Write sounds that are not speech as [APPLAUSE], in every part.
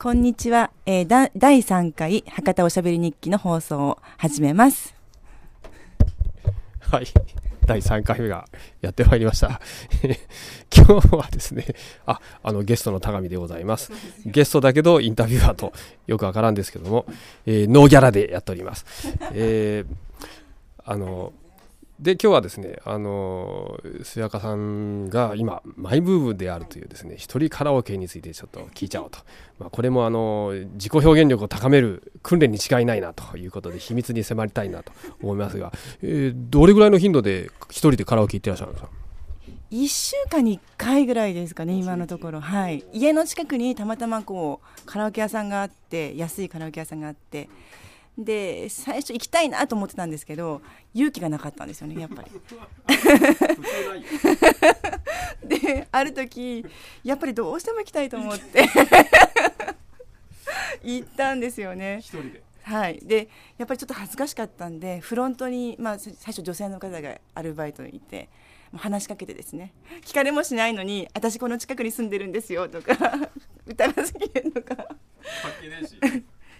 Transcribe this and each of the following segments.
こんにちは、えー、だ第3回博多おしゃべり日記の放送を始めます。はい。第3回目がやってまいりました。[LAUGHS] 今日はですね、あ、あのゲストの高見でございます。ゲストだけどインタビュアーとよくわからんですけども、えーノーギャラでやっております。えーあの、で、今日はですね、あの、須やかさんが今、マイブームであるというですね、一人カラオケについてちょっと聞いちゃおうと。まあ、これもあの、自己表現力を高める訓練に違いないなということで、秘密に迫りたいなと思いますが、えーどれぐらいの頻度で一人でカラオケ行ってらっしゃるんですか？1週間に1回ぐらいですかね、今のところ。はい。家の近くにたまたまこう、カラオケ屋さんがあって、安いカラオケ屋さんがあって、で、最初行きたいなと思ってたんですけど、勇気がなかったんですよね、やっぱり。[LAUGHS] で、ある時、やっぱりどうしても行きたいと思って、[LAUGHS] 行ったんですよね。一人で。はい、でやっぱりちょっと恥ずかしかったんでフロントに、まあ、最初女性の方がアルバイトにいて話しかけてですね聞かれもしないのに私この近くに住んでるんですよとか歌いますけとか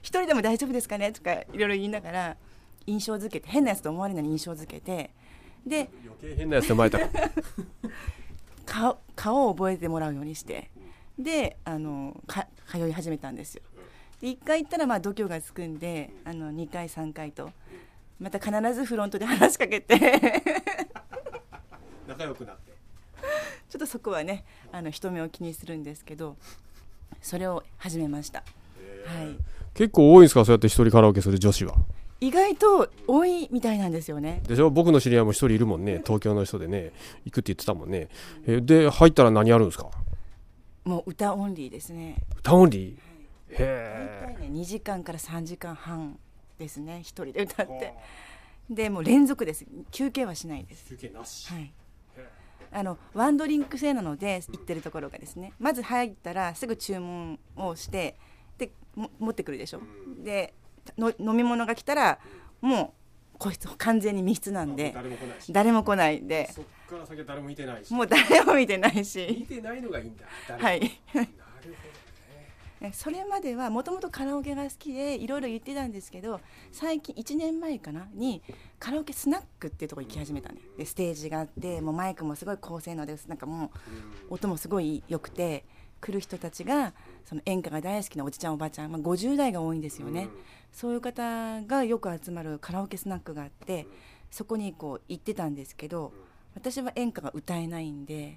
一人でも大丈夫ですかね？とかいろいろ言いながら印象付けて変なやつと思われない印象付けてで余計変なやつで生まれた。[LAUGHS] 顔顔を覚えてもらうようにしてであのか通い始めたんですよ。で1回行ったらまあ度胸がつくんであの2回3回とまた必ずフロントで話しかけて [LAUGHS] 仲良くなって。ちょっとそこはねあの人目を気にするんですけどそれを始めました、はい、結構多いんですか？そうやって一人カラオケする女子は。意外と多いみたいなんですよね。でしょ？僕の知り合いも一人いるもんね。東京の人でね。行くって言ってたもんね。えーで入ったら何やるんですか？もう歌オンリーですね。歌オンリー？大へ体ね2時間から3時間半ですね。一人で歌って。でもう連続です。休憩はしないです。休憩なし。はい、あのワンドリンク制なので行ってるところがですね。まず入ったらすぐ注文をしてでも持ってくるでしょ、での飲み物が来たらもう個室完全に密室なんで誰も来ないし。誰も来ないで。そっから先は誰もいてないし。もう誰も見てない見してないのがいいんだ。はい。なるほどね。それまではもともとカラオケが好きでいろいろ言ってたんですけど最近1年前かなにカラオケスナックっていうところ行き始めたん。ででステージがあってもうマイクもすごい高性能ですなんかもう音もすごい良くて来る人たちがその演歌が大好きなおじちゃんおばちゃん、まあ、50代が多いんですよね、そういう方がよく集まるカラオケスナックがあってそこにこう行ってたんですけど私は演歌が歌えないんで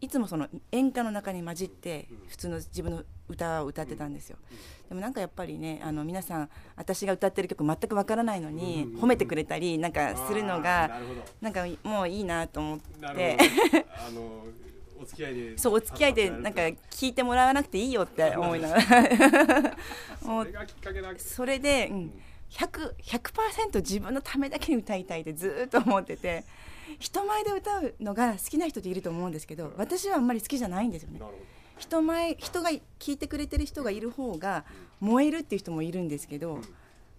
いつもその演歌の中に混じって普通の自分の歌を歌ってたんですよ。でもなんかやっぱりねあの皆さん私が歌ってる曲全くわからないのに褒めてくれたりなんかするのがなんかもういいなと思っなてるほど。あのお付き合いで。そうお付き合いでなんか聞いてもらわなくていいよって [LAUGHS] 思いながら。それで、うん、100%, 100自分のためだけに歌いたいってずーっと思ってて人前で歌うのが好きな人っていると思うんですけど私はあんまり好きじゃないんですよね。人前人が聞いてくれてる人がいる方が燃えるっていう人もいるんですけど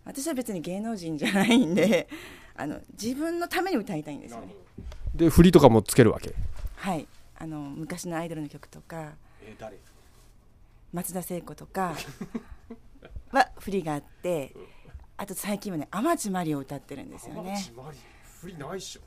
私は別に芸能人じゃないんであの自分のために歌いたいんですよね。で振りとかもつけるわけ？はいあの昔のアイドルの曲とかえ誰？松田聖子とか [LAUGHS] は振りがあってあと最近はね天地真理を歌ってるんですよね。振りないっしょ。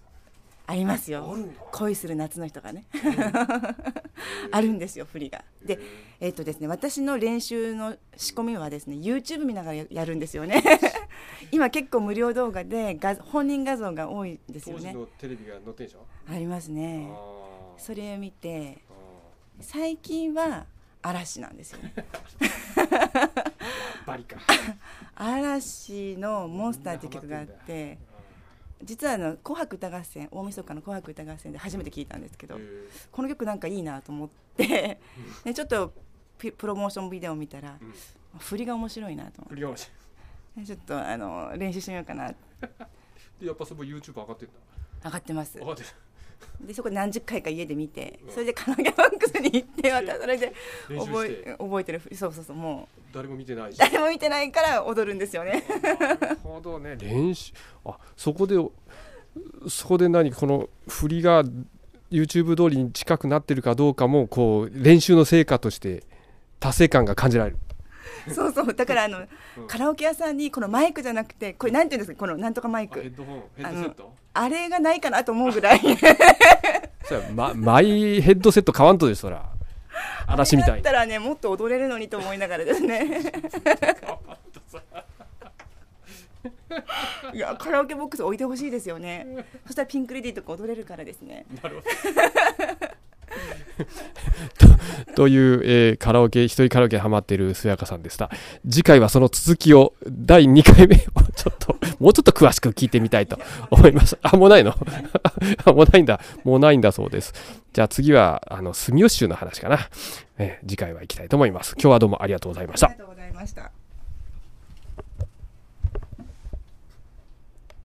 ありますよ。恋する夏の人がね。[LAUGHS] あるんですよ振りが。でえっ、とですね私の練習の仕込みはですね YouTube 見ながらややるんですよね。[LAUGHS] 今結構無料動画で画本人画像が多いですよね。のテレビが載ってんでしょ？ありますねそれを見てあ最近は嵐なんですよね。[LAUGHS] 嵐の「モンスター」っていう曲があって実はあの「紅白歌合戦」大晦日の「紅白歌合戦」で初めて聞いたんですけどえ。ーこの曲なんかいいなと思って、でちょっとピプロモーションビデオを見たら、振りが面白いなと思って。ちょっとあの練習してみようかな。[LAUGHS] でやっぱそこ YouTube 上がってんだ。上がってます。上がってるでそこで何十回か家で見てそれでカラオケボックスに行ってまたそれで覚え覚えてる。そうそうそうもう。誰も見てないし。誰も見てないから踊るんですよね。なるほどね。練習あそこでそこで何この振りが YouTube 通りに近くなってるかどうかもこう練習の成果として達成感が感じられる [LAUGHS] そうそうだからあの、カラオケ屋さんにこのマイクじゃなくてこれなんていうんですかこのなんとかマイク。ヘッドホンヘッドセット？あれがないかなと思うぐらい。[LAUGHS] そマイヘッドセット買わんとですそら。嵐みたいだったらねもっと踊れるのにと思いながらですね。[LAUGHS] いやカラオケボックス置いてほしいですよね。そしたらピンクレディーとか踊れるからですね。なるほど [LAUGHS] とという、えー、カラオケ、一人カラオケハマっているすやかさんでした。次回はその続きを、第2回目を [LAUGHS] ちょっと、もうちょっと詳しく聞いてみたいと思います。あ、もうないの？[LAUGHS] あもうないんだ。もうないんだそうです。じゃあ次は、あの、住吉州の話かな。えー、次回は行きたいと思います。今日はどうもありがとうございました。ありがとうございました。